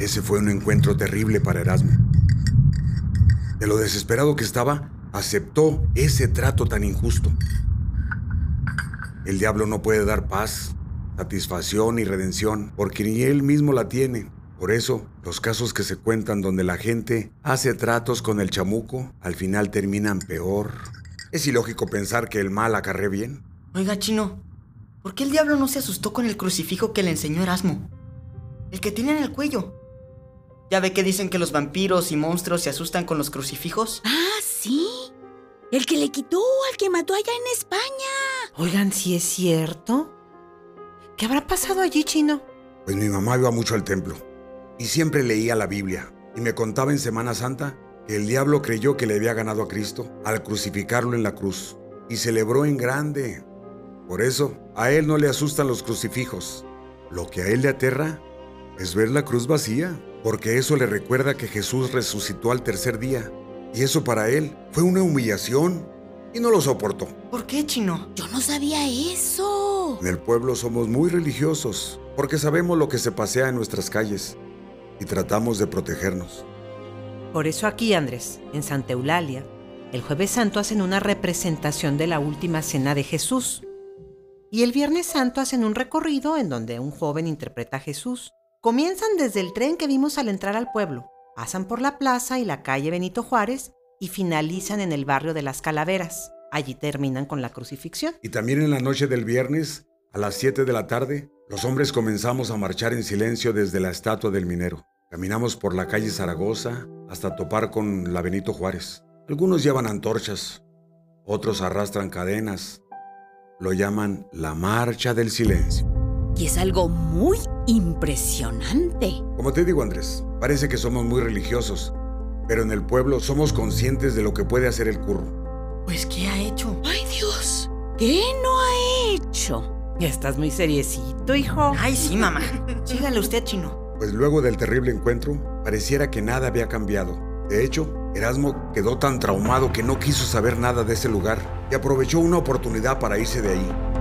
Ese fue un encuentro terrible para Erasmo. De lo desesperado que estaba, aceptó ese trato tan injusto. El diablo no puede dar paz, satisfacción y redención, porque ni él mismo la tiene. Por eso, los casos que se cuentan donde la gente hace tratos con el chamuco, al final terminan peor. Es ilógico pensar que el mal acarre bien. Oiga, chino, ¿por qué el diablo no se asustó con el crucifijo que le enseñó Erasmo? El que tiene en el cuello. ¿Ya ve que dicen que los vampiros y monstruos se asustan con los crucifijos? Ah, sí. El que le quitó al que mató allá en España. Oigan, si es cierto. ¿Qué habrá pasado allí, chino? Pues mi mamá iba mucho al templo y siempre leía la Biblia y me contaba en Semana Santa que el diablo creyó que le había ganado a Cristo al crucificarlo en la cruz y celebró en grande. Por eso, a él no le asustan los crucifijos. Lo que a él le aterra es ver la cruz vacía, porque eso le recuerda que Jesús resucitó al tercer día. Y eso para él fue una humillación y no lo soportó. ¿Por qué, chino? Yo no sabía eso. En el pueblo somos muy religiosos, porque sabemos lo que se pasea en nuestras calles y tratamos de protegernos. Por eso aquí, Andrés, en Santa Eulalia, el jueves santo hacen una representación de la última cena de Jesús. Y el viernes santo hacen un recorrido en donde un joven interpreta a Jesús. Comienzan desde el tren que vimos al entrar al pueblo, pasan por la plaza y la calle Benito Juárez y finalizan en el barrio de las Calaveras. Allí terminan con la crucifixión. Y también en la noche del viernes, a las 7 de la tarde, los hombres comenzamos a marchar en silencio desde la estatua del minero. Caminamos por la calle Zaragoza hasta topar con la Benito Juárez. Algunos llevan antorchas, otros arrastran cadenas. Lo llaman la Marcha del Silencio. Y es algo muy impresionante. Como te digo, Andrés, parece que somos muy religiosos, pero en el pueblo somos conscientes de lo que puede hacer el curro. Pues, ¿qué ha hecho? ¡Ay, Dios! ¿Qué no ha hecho? Ya estás muy seriecito, hijo. Ay, sí, mamá. Sígale usted, chino. Pues luego del terrible encuentro, pareciera que nada había cambiado. De hecho, Erasmo quedó tan traumado que no quiso saber nada de ese lugar y aprovechó una oportunidad para irse de ahí.